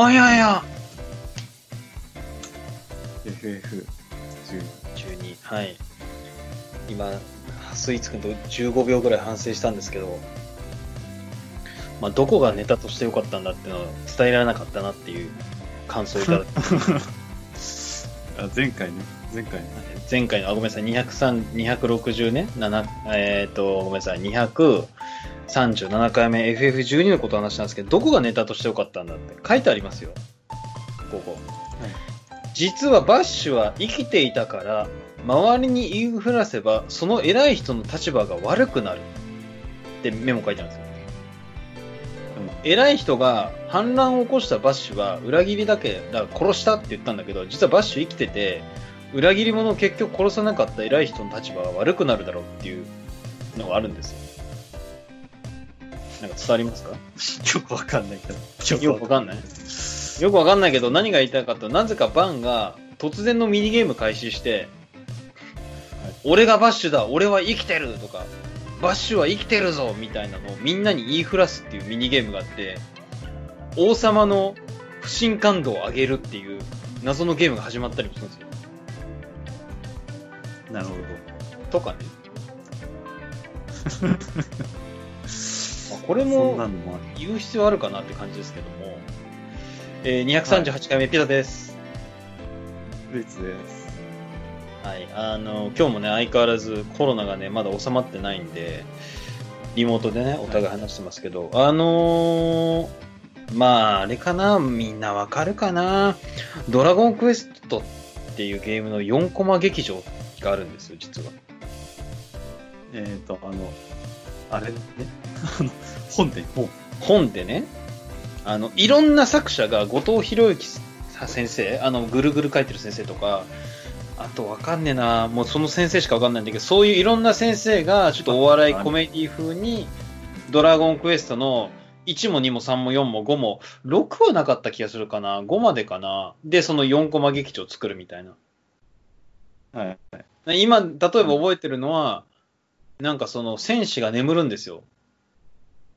あ、いやいや。FF12。12。はい。今、スイーツくんと15秒ぐらい反省したんですけど、まあ、どこがネタとしてよかったんだっていうのは伝えられなかったなっていう感想をいただいて、あ前回ね、前回ね。前回の、あ、ごめんなさい、203 260ね、7えっ、と、ごめんなさい、237回目 FF12 のことを話したんですけど、どこがネタとしてよかったんだって書いてありますよ。ここ。実はバッシュは生きていたから、周りに言いふらせば、その偉い人の立場が悪くなる。ってメモ書いてあるんですよ。偉い人が反乱を起こしたバッシュは裏切りだけ、だから殺したって言ったんだけど、実はバッシュ生きてて、裏切り者を結局殺さなかった偉い人の立場が悪くなるだろうっていうのがあるんですよ。なんか伝わりますか？よくわかんないけど。よくわかんないよくわかんないけど何が言いたいかとなぜかバンが突然のミニゲーム開始して、俺がバッシュだ俺は生きてるとか、バッシュは生きてるぞみたいなのをみんなに言いふらすっていうミニゲームがあって、王様の不信感度を上げるっていう謎のゲームが始まったりもするんですよ。なるほとかね。まあこれも。言う必要あるかなって感じですけども、えー、238回目ピザです。別です。はい、あの、今日もね、相変わらずコロナがね、まだ収まってないんで、リモートでね、お互い話してますけど、あのーまあ、あれかな、みんなわかるかな、ドラゴンクエストっていうゲームの4コマ劇場があるんですよ、実は。えっ、ー、と、あの、あれね、本で、本。本でね、あの、いろんな作者が後藤博之先生、あの、ぐるぐる書いてる先生とか、あとわかんねえな、もうその先生しかわかんないんだけど、そういういろんな先生が、ちょっとお笑いコメディ風に、ドラゴンクエストの1も2も3も4も5も、6はなかった気がするかな、5までかな。で、その4コマ劇場を作るみたいな。はい。はい今、例えば覚えてるのは、なんかその戦士が眠るんですよ。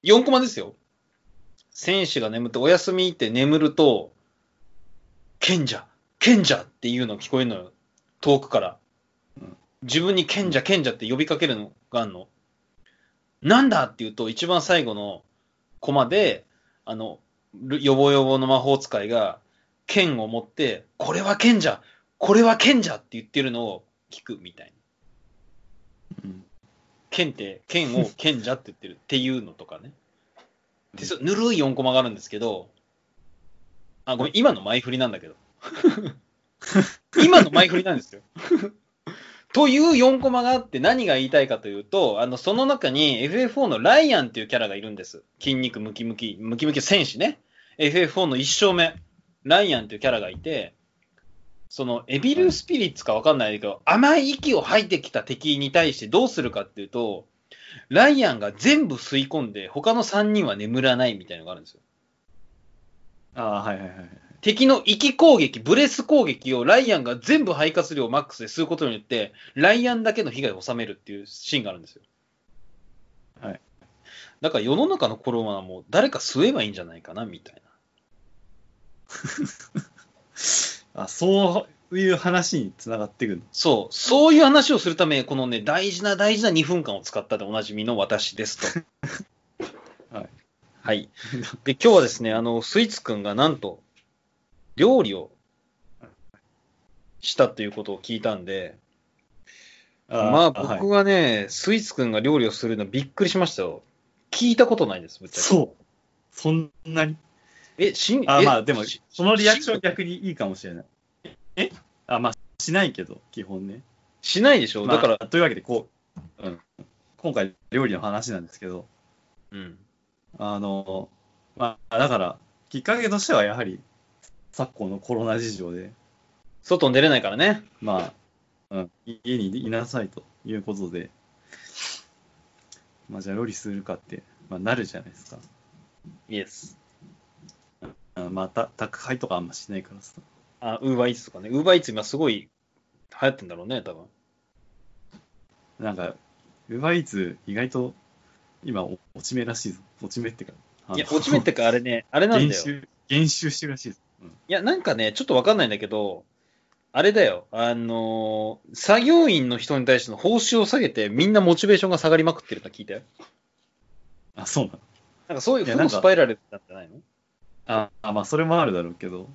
4コマですよ。戦士が眠って、お休みって眠ると、賢者、賢者っていうの聞こえるのよ。遠くから。自分に賢者、賢者って呼びかけるのがあるの。なんだって言うと、一番最後のコマで、あの、るよぼよぼの魔法使いが、剣を持って、これは賢者これは賢者って言ってるのを聞くみたいな。うん。剣って、剣を 賢者って言ってるっていうのとかね。で、そぬるい4コマがあるんですけど、あ、ごめん、今の前振りなんだけど。今の前振りなんですよ。という4コマがあって何が言いたいかというと、あの、その中に FF4 のライアンっていうキャラがいるんです。筋肉ムキムキ、ムキムキ戦士ね。FF4 の1勝目、ライアンっていうキャラがいて、その、エビルスピリッツかわかんないけど、甘い息を吐いてきた敵に対してどうするかっていうと、ライアンが全部吸い込んで、他の3人は眠らないみたいなのがあるんですよ。ああ、はいはいはい。敵の息攻撃、ブレス攻撃をライアンが全部肺活量マックスで吸うことによって、ライアンだけの被害を収めるっていうシーンがあるんですよ。はい。だから世の中のコロナはもう誰か吸えばいいんじゃないかな、みたいな。あ、そういう話につながってくるの？そう、そういう話をするため、このね、大事な大事な2分間を使ったでおなじみの私ですと。はい。はい。で、今日はですね、あの、スイーツくんがなんと、料理をしたということを聞いたんで、まあ僕ははね、スイーツくんが料理をするのびっくりしましたよ。聞いたことないです、ぶっちゃけ。そう。そんなに？え、しん、あ、えまあでもし、そのリアクション逆にいいかもしれない。え？あ、まあ、しないけど、基本ね。しないでしょ、まあだから、というわけで、こう、うん。今回、料理の話なんですけど、うん。あの、まあ、だから、きっかけとしてはやはり、昨今のコロナ事情で、外に出れないからね。まあ、うん、家にいなさいということで、まあ、じゃあ料理するかって、まあ、なるじゃないですか。イエス。あまあ、た宅配とかあんましないからさ。あ、ウーバーイーツとかね。ウーバーイーツ今すごい流行ってんだろうね、多分。なんか、ウーバーイーツ意外と今お落ち目らしいぞ。落ち目ってか。いや、落ち目ってかあれね、あれなんだよ。減収、減収してるらしいです。うんいや、なんかね、ちょっとわかんないんだけど、あれだよ、あのー作業員の人に対しての報酬を下げて、みんなモチベーションが下がりまくってるの聞いたよ。あ、そうなのなんかそういう負いやなんかのスパイラルなんじゃないの？ああ、まあ、それもあるだろうけど。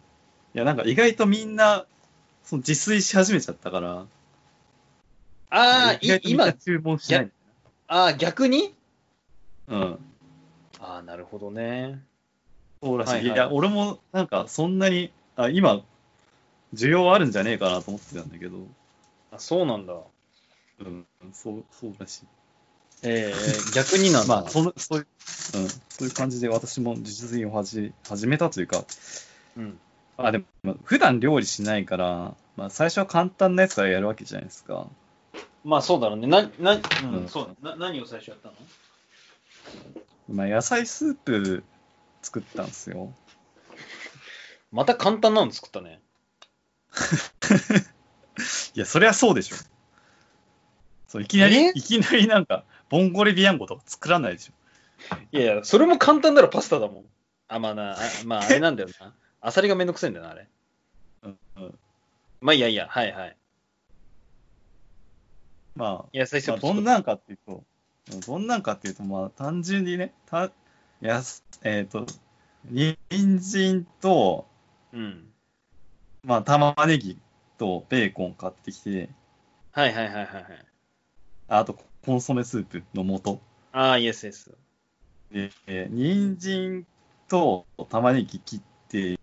いや、なんか意外とみんな、その自炊し始めちゃったから、ああ、今、注文しない。ああ、逆に？うん。ああ、なるほどね。そうらしい。はいはいいや、俺もなんかそんなに、あ、今、需要あるんじゃねえかなと思ってたんだけど、あそうなんだ。うん、そう、そうらしい。ええ逆になんだ。まあ、その、そういう、うん、そういう感じで私も自炊を始始めたというか、うん。あ、でも、普段料理しないから、まあ、最初は簡単なやつからやるわけじゃないですか。まあそうだろうね。な、な、う、うんんそうだ。な、何を最初やったの？まあ、野菜スープ作ったんですよ。また簡単なの作ったね。いや、そりゃそうでしょ。そう、いきなりえ、いきなりなんか、ボンゴレビアンコとか作らないでしょ。いやいや、それも簡単ならパスタだもん。あ、まあな、あまああれなんだよな。アサリがめんどくさいんだよな、あれ。うんうん、まあいいやいや、はいはい。まあ、野菜スまあ、ープ作っどんなんかっていうと、どんなんかっていうと、まあ、単純にね、たやすえっ、と、人参と、うん。まあ、玉ねぎとベーコン買ってきて、はいはいはいはいはい。ああと、コンソメスープの素。ああ、イエスです。で、えー人参と玉ねぎ切って、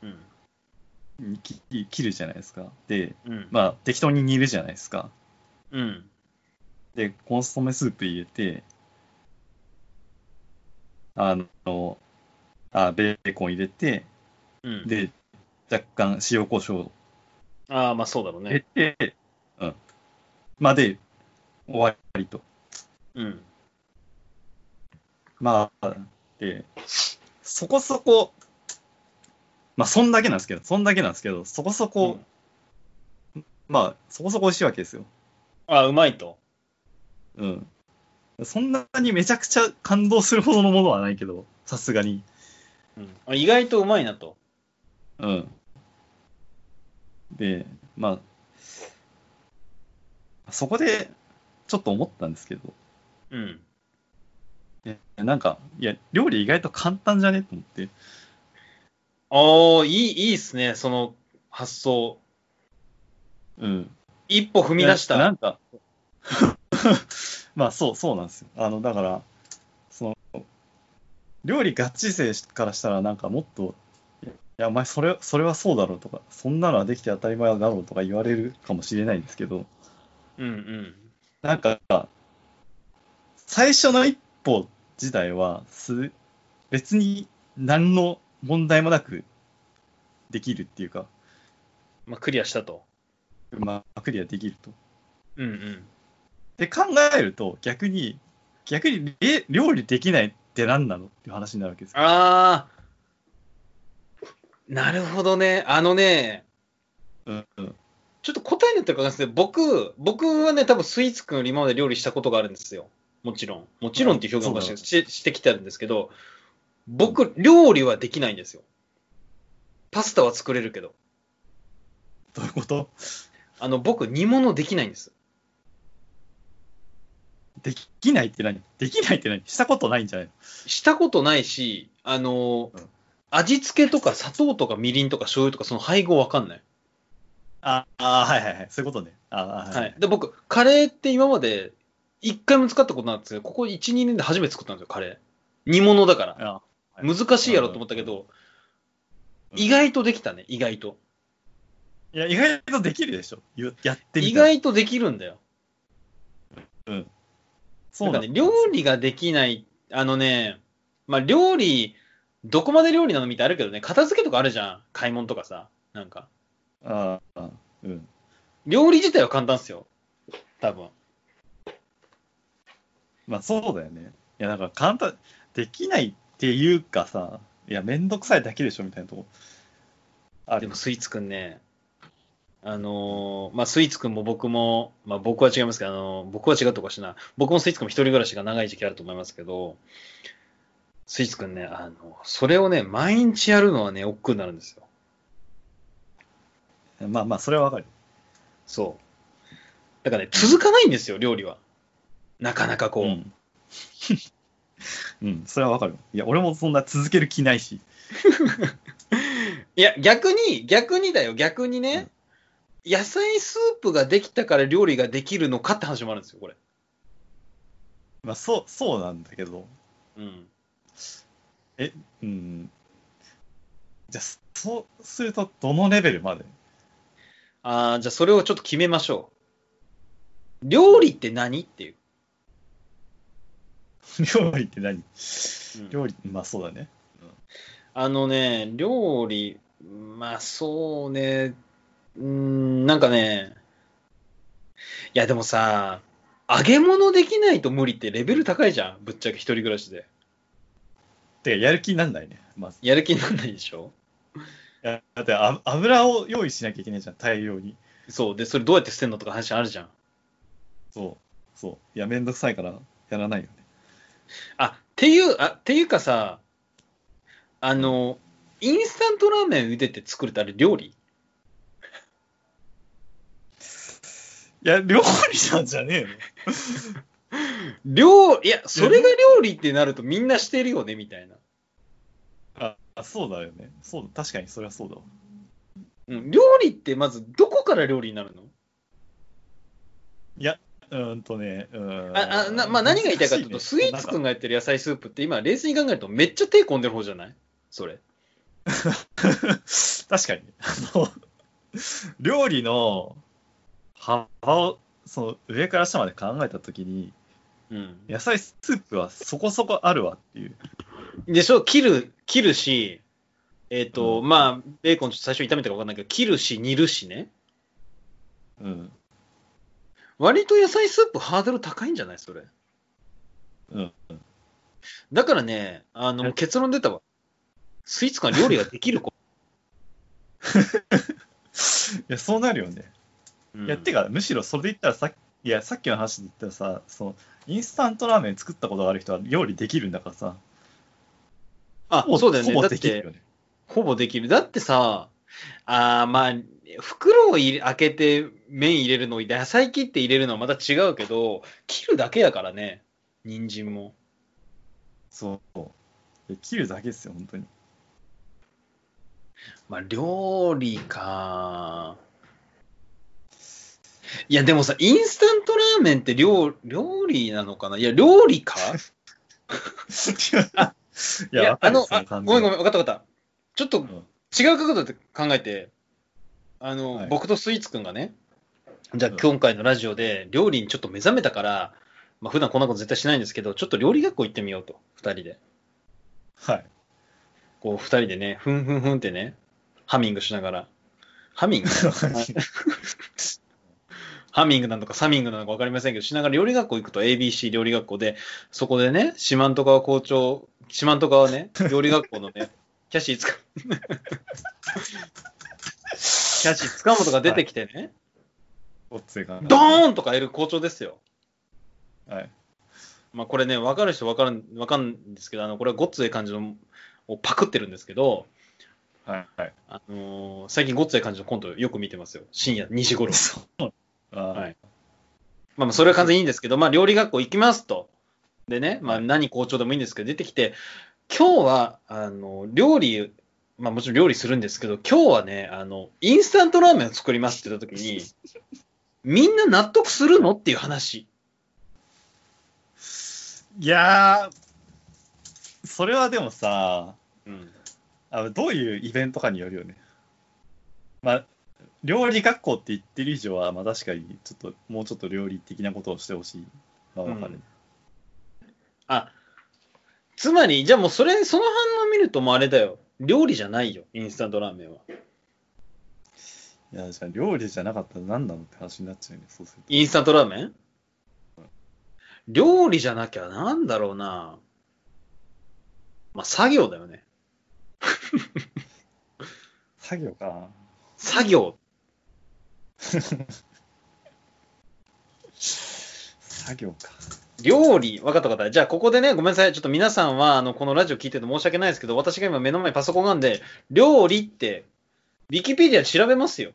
うん。切切るじゃないですか。で、うん。まあ、適当に煮るじゃないですか。うん。で、コンソメスープ入れて、あの、あ、ベーコン入れて、うん。で、若干塩コショウああ、まあそうだろう入れね。て、うん。まあで、終わりと。うん。まあ、で、そこそこ、まあそんだけなんですけど、そんだけなんですけど、そこそこ、まあそこそこ美味しいわけですよ。ああ、うまいと。うん。そんなにめちゃくちゃ感動するほどのものはないけど、さすがに。うんあ。意外とうまいなと。うん。で、まあ、そこで、ちょっと思ったんですけど、うん。いやなんか、いや、料理意外と簡単じゃね？と思って。ああ、いい、いいっすね、その発想。うん。一歩踏み出した。なんか、まあ、そう、そうなんですよ。あの、だから、その、料理ガチ勢からしたら、なんかもっと、いや、お前、それ、それはそうだろうとか、そんなのはできて当たり前だろうとか言われるかもしれないんですけど、うんうん。なんか、最初の一歩自体は、す、別に何の問題もなくできるっていうか、まあクリアしたと。まあ、クリアできると。うんうん。で考えると、逆に、逆に、え、料理できないって何なのっていう話になるわけですよ。ああ、なるほどね。あのね、うんうん。ちょっと答えになってるかわかんないですけど、僕、僕はね、多分スイーツくん今まで料理したことがあるんですよ。もちろん。もちろんっていう表現をしししてきてるんですけど、僕、料理はできないんですよ。パスタは作れるけど。どういうこと？あの、僕、煮物できないんです。できないって何？できないって何？したことないんじゃないの？したことないし、あの、うん味付けとか砂糖とかみりんとか醤油とかその配合わかんない。ああ、はいはいはい。そういうことね。ああ、はい。はい。で、僕、カレーって今まで一回も使ったことなかったんですけど、ここ1、2年で初めて作ったんですよ、カレー。煮物だから。あはい難しいやろと思ったけど、うん意外とできたね、意外と。いや、意外とできるでしょ。ゆやってみ意。外とできるんだよ。そうなんなんかね、料理ができない、あのね、まあ料理、どこまで料理なのみたいあるけどね、片付けとかあるじゃん。買い物とかさ。なんか。ああ、うん。料理自体は簡単っすよ。多分。まあそうだよね。いや、だか簡単、できないっていうかさ、いや、めんどくさいだけでしょみたいなとこ。あでもスイーツくんね、あのーまあ、スイーツくんも僕も、まあ、僕は違いますけど、あのー僕は違うとかしな、僕もスイーツくんも一人暮らしが長い時期あると思いますけど、スイーツくんね、あの、それをね、毎日やるのはね、億劫になるんですよ。まあまあ、それはわかる。そう。だからね、続かないんですよ、料理は。なかなかこう。うん。うん、それはわかる。いや、俺もそんな続ける気ないし。いや、逆に、逆にだよ、逆にね、野菜スープができたから料理ができるのかって話もあるんですよ、これ。まあ、そう、そうなんだけど。うん。うん。じゃあ、そうすると、どのレベルまで？ああ、じゃあそれをちょっと決めましょう。料理って何っていう。料理って何？うん料理、まあそうだね。あのね、料理、まあそうね、うーん、なんかね、いやでもさ、揚げ物できないと無理ってレベル高いじゃん、ぶっちゃけ一人暮らしで。てか、やる気になんないね。まず。やる気になんないでしょ？いやだってあ、油を用意しなきゃいけないじゃん、大量に。そう。で、それどうやって捨てんのとか話あるじゃん。そう。そう。いや、めんどくさいから、やらないよね。あ、っていう、あ、っていうかさ、あの、インスタントラーメン茹でて作るってあれ料理？いや、料理なんじゃねえの 料、いや、それが料理ってなるとみんなしてるよね、みたいな。あ、あそうだよね。そうだ、確かにそれはそうだわ。うん、料理ってまずどこから料理になるの？うーんとね、うーん。ああなまあ、何が言いたいかというと、スイーツくんが。がやってる野菜スープって今、冷静に考えるとめっちゃ手込んでる方じゃない？それ。確かに。あの、料理の幅を、その上から下まで考えたときに、うん。野菜スープはそこそこあるわっていう。でしょ切る、切るし、えっ、と、うんまあ、ベーコンちょっと最初炒めたか分かんないけど、切るし、煮るしね。うん。割と野菜スープハードル高いんじゃない？それ。うん。だからね、あの、え結論出たわ。スイーツ感料理ができる子。いや、そうなるよね。うんいや、てか、むしろそれで言ったらさっいや、さっきの話で言ったらさ、その、インスタントラーメン作ったことがある人は料理できるんだからさ。あそうだよね。だってできるよ、ね。ほぼできる。だってさ、あーまあ、袋を開けて麺入れるの、野菜切って入れるのはまた違うけど、切るだけやからね。人参も。そう。切るだけですよ、本当に。まあ、料理か。いや、でもさ、インスタントラーメンって料料理なのかな？いや、料理か？いや、あの、あごめんごめん、わかったわかった。ちょっとうん違う角度で考えて、あの、はい僕とスイーツくんがね、じゃあうん今回のラジオで料理にちょっと目覚めたから、まあ普段こんなこと絶対しないんですけど、ちょっと料理学校行ってみようと、二人で。はい。こう二人でね、ふんふんふんってね、ハミングしながら。ハミング？ハミングなのかサミングなのか分かりませんけど、しながら料理学校行くと ABC 料理学校で、そこでね、四万十川校長、四万十川ね、料理学校のね、キャシーつか、キャシー塚本が出てきてね、おっついかな。ドーンとかやる校長ですよ。はい。まあこれね、分かる人分かる、分かるんですけど、あの、これはごっつええ感じの、をパクってるんですけど、はい。はい。あのー最近ごっつええ感じのコントよく見てますよ。深夜2時頃。そう。あーはいまあまあ、それは完全にいいんですけど、まあ、料理学校行きますと。でね、まあ、何校長でもいいんですけど、出てきて、今日は、あの、料理、まあ、もちろん料理するんですけど、今日はね、あの、インスタントラーメンを作りますって言った時に、みんな納得するのっていう話。いやー、それはでもさ、うん。あどういうイベントかによるよね。まあ、料理学校って言ってる以上は、まあ確かに、ちょっと、もうちょっと料理的なことをしてほしい。まあわかる。うんあ、つまり、じゃあもうそれ、その反応見るともうあれだよ。料理じゃないよ、インスタントラーメンは。いや、じゃあ料理じゃなかったら何なのって話になっちゃうよね、そうすると。インスタントラーメン？料理じゃなきゃなんだろうな。まあ、作業だよね。作業か。作業。作業か。料理、わかったわかった。じゃあ、ここでね、ごめんなさい。ちょっと皆さんは、あの、このラジオ聞いてて申し訳ないですけど、私が今目の前にパソコンなんで、料理って、ウィキペディアで調べますよ。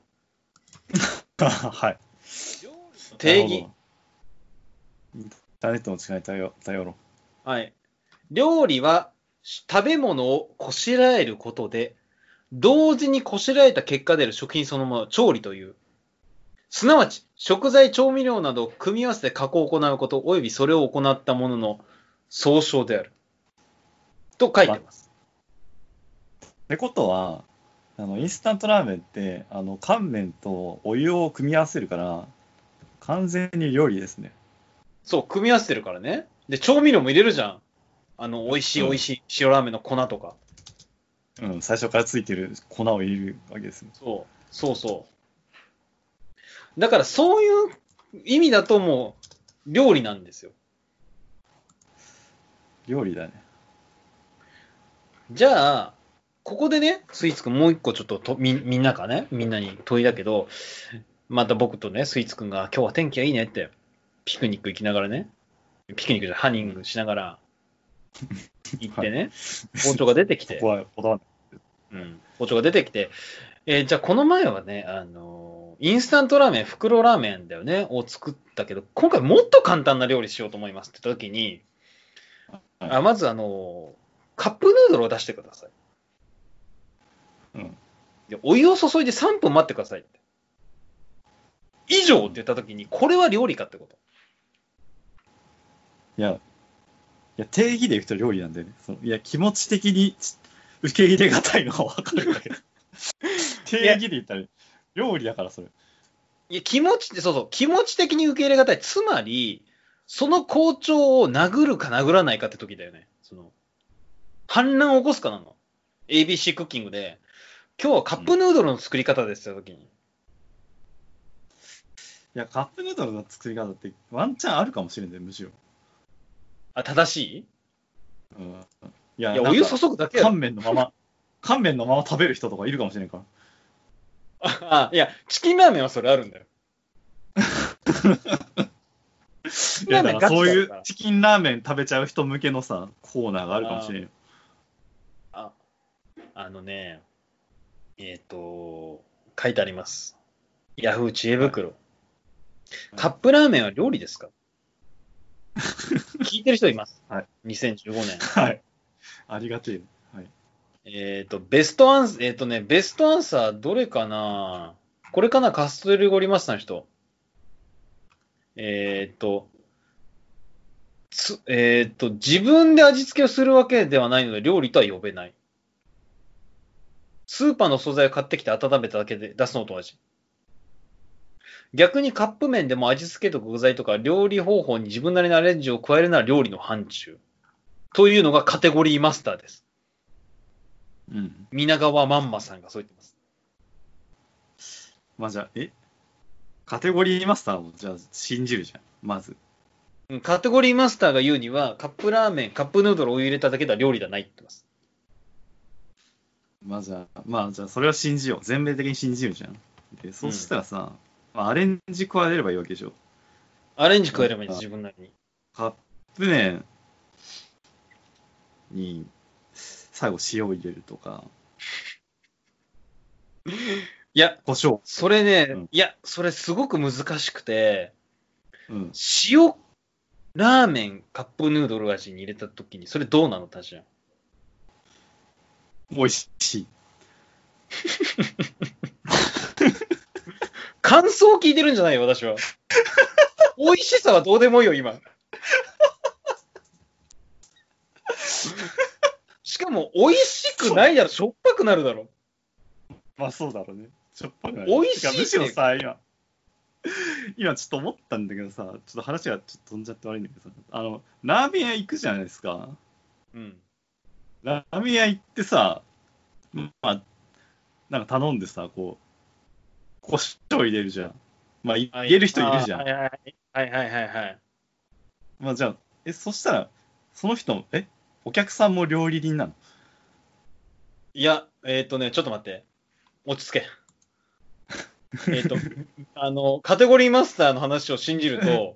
はい。定義。インターネットの力に頼頼ろはい。料理は、食べ物をこしらえることで、同時にこしらえた結果である食品そのものを調理という。すなわち、食材、調味料などを組み合わせて加工を行うこと、及びそれを行ったものの総称である。と書いてます。う。ってことは、あの、インスタントラーメンって、あの、乾麺とお湯を組み合わせるから、完全に料理ですね。そう、組み合わせてるからね。で、調味料も入れるじゃん。あの、美味しいうん美味しい塩ラーメンの粉とか。うん、最初からついてる粉を入れるわけですね。そう、そうそう。だからそういう意味だともう料理なんですよ。料理だね。じゃあ、ここでね、スイーツくんもう一個ちょっととみみんなかね、みんなに問いだけど、また僕とね、スイーツくんが今日は天気がいいねって、ピクニック行きながらね、ピクニックじゃハニングしながら行ってね、包丁が出てきて。ここ、はこだわんうん、包丁が出てきて、えーじゃあこの前はね、あのーインスタントラーメン、袋ラーメンだよね、を作ったけど、今回もっと簡単な料理しようと思いますって言った時に、はいあまずあのーカップヌードルを出してください。うん。でお湯を注いで3分待ってくださいって。以上って言った時に、これは料理かってこと。いや、いや、定義で言うと料理なんだよね。そのいや、気持ち的にち受け入れがたいのはわかるんだけど。定義で言ったら、料理だから、それ。いや、気持ちって、そうそう、気持ち的に受け入れがたい。つまり、その校長を殴るか殴らないかって時だよね。その、反乱を起こすかなの。ABC クッキングで、今日はカップヌードルの作り方ですって時に。いや、カップヌードルの作り方ってワンチャンあるかもしれんね、むしろ。あ、正しい？うん。いや、いや、お湯注ぐだけやろ乾麺のまま、乾麺のまま食べる人とかいるかもしれんから。あ、あいや、チキンラーメンはそれあるんだよ。いや、だからそういうチキンラーメン食べちゃう人向けのさ、コーナーがあるかもしれんよ。あ、あのね、えっ、と、書いてあります。ヤフー知恵袋。カップラーメンは料理ですか？聞いてる人います？はい。2015年。はい。ありがてえ。えっ、と、ベストアンス、えっ、とね、ベストアンサーどれかな？これかなカストリゴリマスターの人。えっ、と、つ、えっ、と、自分で味付けをするわけではないので、料理とは呼べない。スーパーの素材を買ってきて温めただけで出すのと同じ。逆にカップ麺でも味付けとか具材とか料理方法に自分なりのアレンジを加えるなら料理の範疇。というのがカテゴリーマスターです。うん。皆川まんまさんがそう言ってます。まあじゃあ、え？カテゴリーマスターをじゃあ信じるじゃん。まず。うんカテゴリーマスターが言うには、カップラーメン、カップヌードルを入れただけでは料理ではないって言ってます。まあじゃあ、まあじゃあそれは信じよう。全面的に信じるじゃん。で、そしたらさ、まあ、アレンジ加えればいいわけでしょ。アレンジ加えればいいんです、自分なりに。カップ麺に最後塩を入れるとか、いや、胡椒。それね、うんいや、それすごく難しくて、うん。塩ラーメン、カップヌードル味に入れたときに、それどうなのタジャン？美味しい。感想を聞いてるんじゃないよ、私は。美味しさはどうでもいいよ、今。しかも、美味しくないだろ、しょっぱくなるだろ。まあそうだろうね。しょっぱくない。美味しいてかむしろさ、今、今ちょっと思ったんだけどさ、ちょっと話がちょっと飛んじゃって悪いんだけどさ、あの、ラーメン屋行くじゃないですか。うん。ラーメン屋行ってさ、まあ、なんか頼んでさ、こう、胡椒入れるじゃん。まあ、い入れる人いるじゃん。はいはいはいはいはいはい。まあじゃあ、え、そしたら、その人、え、お客さんも料理人なの？いや、えっ、とね、ちょっと待って。落ち着け。えっと、あの、カテゴリーマスターの話を信じると、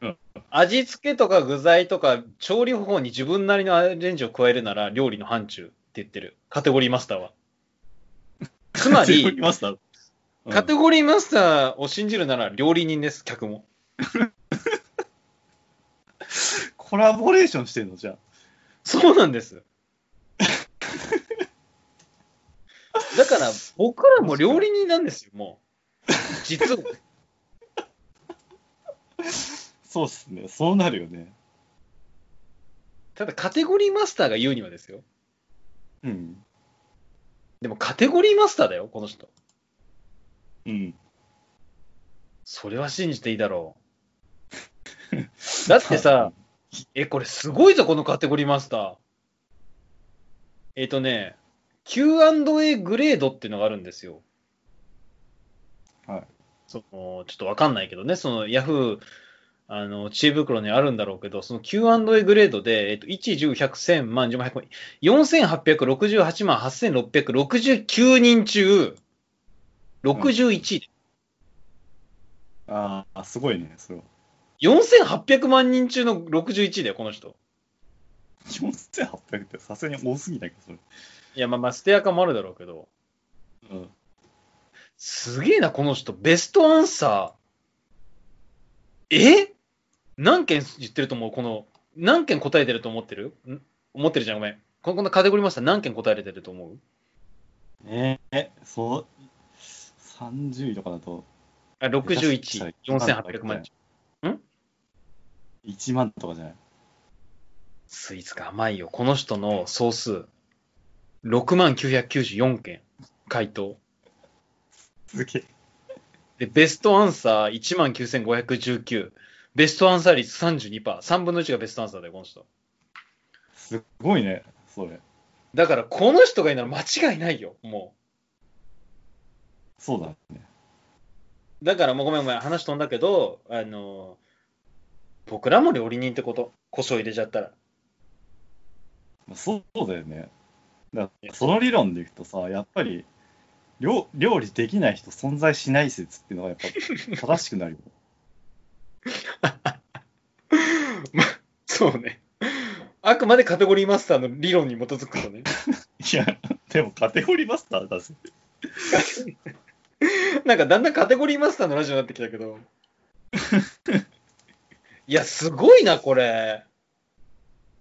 うん味付けとか具材とか調理方法に自分なりのアレンジを加えるなら料理の範疇って言ってる。カテゴリーマスターは。つまカテゴリり、ーマスター？うんカテゴリーマスターを信じるなら料理人です、客も。コラボレーションしてんのじゃあ。そうなんです。だから、僕らも料理人なんですよ、もう。実は。そうっすね。そうなるよね。ただ、カテゴリーマスターが言うにはですよ。うん。でも、カテゴリーマスターだよ、この人。うん。それは信じていいだろう。だってさ、え、これすごいぞ、このカテゴリーマスター。えっ、とね、Q&A グレードっていうのがあるんですよ。はい。その、ちょっとわかんないけどね、その Yahoo、あの、知恵袋にあるんだろうけど、その Q&A グレードで、えっ、と、1、10、100、1000万、10万、100万、4868万8669人中、61位。ああ、すごいね、それは。4800万人中の61位だよ、この人。4800ってさすがに多すぎないか、それ。いや、まあまあ、ステアカもあるだろうけど、うん。すげえな、この人。ベストアンサー。え？何件言ってると思うこの、何件答えてると思ってる？ん？思ってるじゃん、ごめん。ここのカテゴリーマスター何件答えれてると思う？えー、そう、30位とかだと、あ ?61、4800万人。1万とかじゃない？スイーツが甘いよ。この人の総数、6万994件回答。すげえ。で、ベストアンサー1万9519。ベストアンサー率32%。3分の1がベストアンサーだよ、この人。すごいね、それ。だから、この人がいいなら間違いないよ、もそうだね。う。だからもうごめんごめん、話飛んだけど、あの、僕らも料理人ってこと？胡椒入れちゃったら。まあそうだよね。だその理論でいくとさ、やっぱり料、料理できない人存在しない説っていうのがやっぱ 正しくなるよ。まそうね。あくまでカテゴリーマスターの理論に基づくとね。いや、でもカテゴリーマスターだぜ。なんかだんだんカテゴリーマスターのラジオになってきたけど。いや、すごいな、これ。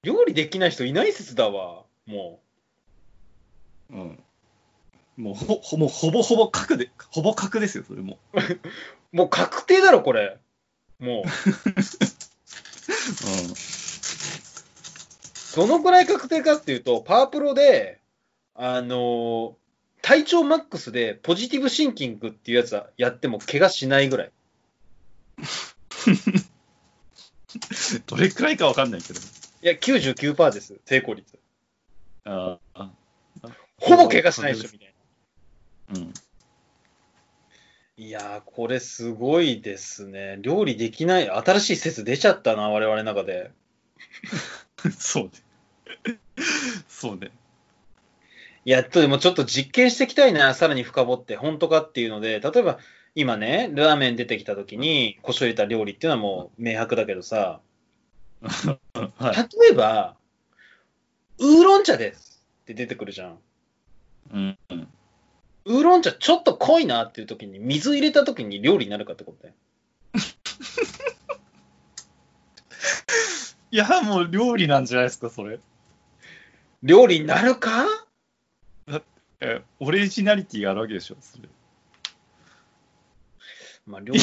料理できない人いない説だわ、もうん。もうほ、ほもうほぼほぼ角で、ほぼ角ですよ、それも。う。もう確定だろ、これ。もう。うん。どのくらい確定かっていうと、パワープロで、あのー体調マックスでポジティブシンキングっていうやつはやっても怪我しないぐらい。どれくらいかわかんないけど。いや、99%です、成功率。ああ。ほぼ怪我しないでしょ、みたいな。うん。いやー、これすごいですね。料理できない、新しい説出ちゃったな、我々の中で。そうね。そうね。いや、でもちょっと実験していきたいな、さらに深掘って、本当かっていうので、例えば、今ね、ラーメン出てきた時に、胡椒入れた料理っていうのはもう明白だけどさ、はい。例えば、ウーロン茶ですって出てくるじゃん。うん。うんウーロン茶ちょっと濃いなっていう時に、水入れた時に料理になるかってことだよ。いや、もう料理なんじゃないですか、それ。料理になるか？え、オリジナリティがあるわけでしょ、それ。まあ、料理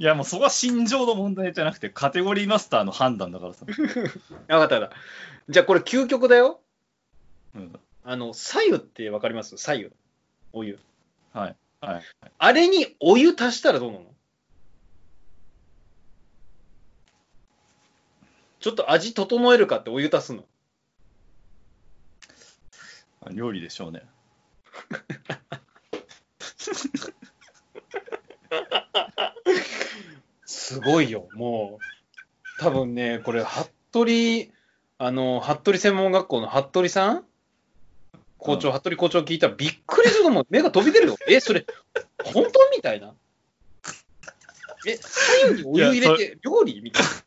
いや、もう、そこは心情の問題じゃなくて、カテゴリーマスターの判断だからさ。あ分かった分かった。じゃあこれ究極だよ。うん。あの、左右ってわかります？左右。お湯。はい。はい。あれにお湯足したらどうなの？ちょっと味整えるかってお湯足すの？料理でしょうね。すごいよ、もう。多分ね、これ、服部、あの、服部専門学校の服部さん？校長、う服部校長聞いたらびっくりすると思う。目が飛び出るよ。え、それ、本当みたいな。え、左右にお湯入れて料理みたいな。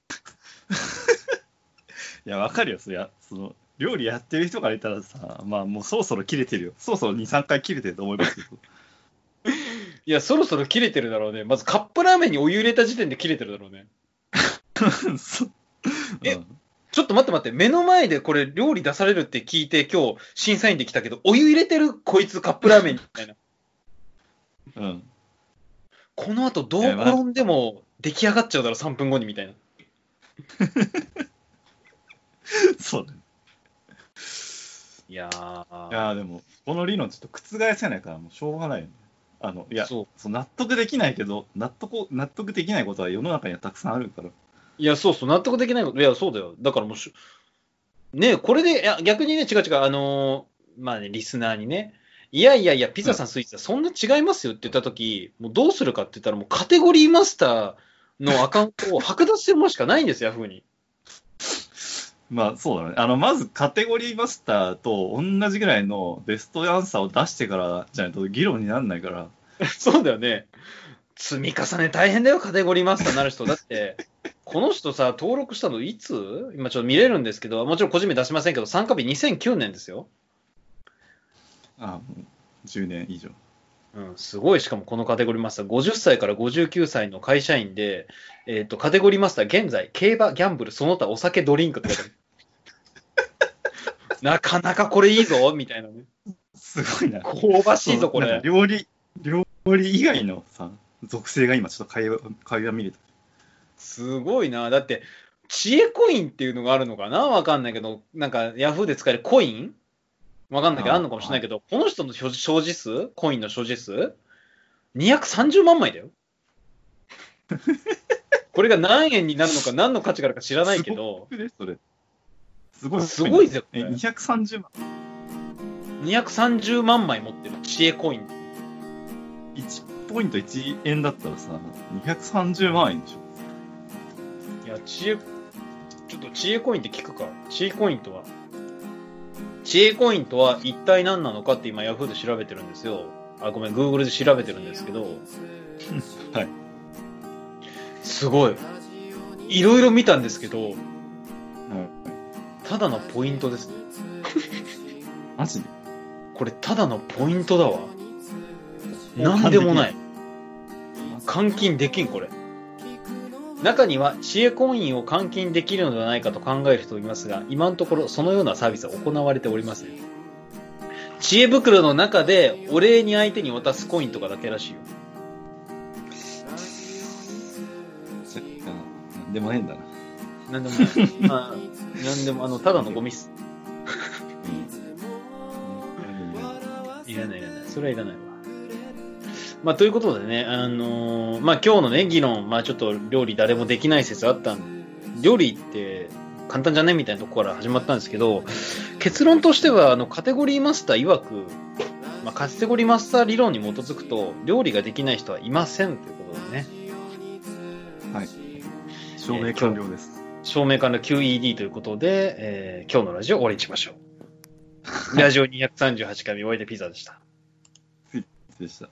いや、わかるよ、そりゃ。その、料理やってる人から言ったらさ、まあもうそろそろ切れてるよ。そろそろ2、3回切れてると思いますけど。いや、そろそろ切れてるだろうね。まずカップラーメンにお湯入れた時点で切れてるだろうね。そえうんちょっと待って待って、目の前でこれ料理出されるって聞いて今日審査員で来たけど、お湯入れてるこいつカップラーメンみたいな。うん。この後どう転んでも出来上がっちゃうだろ、3分後にみたいな。そうだね。いやー。いやーでも、この理論ちょっと覆せないから、もうしょうがないよね。あの、いや、そう納得できないけど、納得、納得できないことは世の中にはたくさんあるから。いや、そうそう、納得できないこと。いや、そうだよ。だからもうし、ねこれで、いや、逆にね、違う違う、あのーまあね、リスナーにね、いやいやいや、ピザさん、スイーツさん、そんな違いますよって言ったとき、もうどうするかって言ったら、もうカテゴリーマスターのアカウントを剥奪するものしかないんですよ、ヤフーに。まあそうだね。あの、まずカテゴリーマスターと同じぐらいのベストアンサーを出してからじゃないと議論にならないから。そうだよね。積み重ね大変だよ、カテゴリーマスターになる人。だって、この人さ、登録したのいつ？今ちょっと見れるんですけど、もちろん個人名出しませんけど、参加日2009年ですよ。あもう10年以上。うん、すごい、しかもこのカテゴリーマスター、50歳から59歳の会社員で、えっ、と、カテゴリーマスター、現在、競馬、ギャンブル、その他お酒、ドリンクって書いてある。なかなかこれいいぞ、みたいなね。すごいな。香ばしいぞ、これ。料理、料理以外のさ、属性が今ちょっと会話、会話見れた。すごいな。だって、知恵コインっていうのがあるのかな？わかんないけど、なんか、ヤフーで使えるコイン？わかんないけど、ああんのかもしれないけど、この人の所所持数？コインの所持数 ?230 万枚だよ。これが何円になるのか、何の価値があるか知らないけど、すごくねそれ。すごい。すごいぜ、こえ、れ。230万。230万枚持ってる知恵コイン。1ポイント1円だったらさ、230万円でしょ。いや、知恵、ちょっと知恵コインって聞くか。知恵コインとは。知恵コインとは一体何なのかって今 Yahoo で調べてるんですよ。あ、ごめん、Google で調べてるんですけど。はい。すごい。いろいろ見たんですけど、うん。ただのポイントですね。マジで？これただのポイントだわ。なんでもない。換金できん、これ。中には、知恵コインを換金できるのではないかと考える人もいますが、今のところそのようなサービスは行われておりません。知恵袋の中で、お礼に相手に渡すコインとかだけらしいよ。でもねえんだな。なんでもない。あなんでも、あの、ただのゴミっす。いらないいらない。それはいらないわ。まあ、ということでね、あのーまあ、今日のね、議論、まあ、ちょっと料理誰もできない説あったん料理って簡単じゃねみたいなところから始まったんですけど、結論としては、あの、カテゴリーマスター曰く、まあ、カテゴリーマスター理論に基づくと、料理ができない人はいませんということでね、はい。証明完了です。証明完了 QED ということで、えー今日のラジオ終わりにしましょう。ラジオ238回目、お相手ピザでした。でした。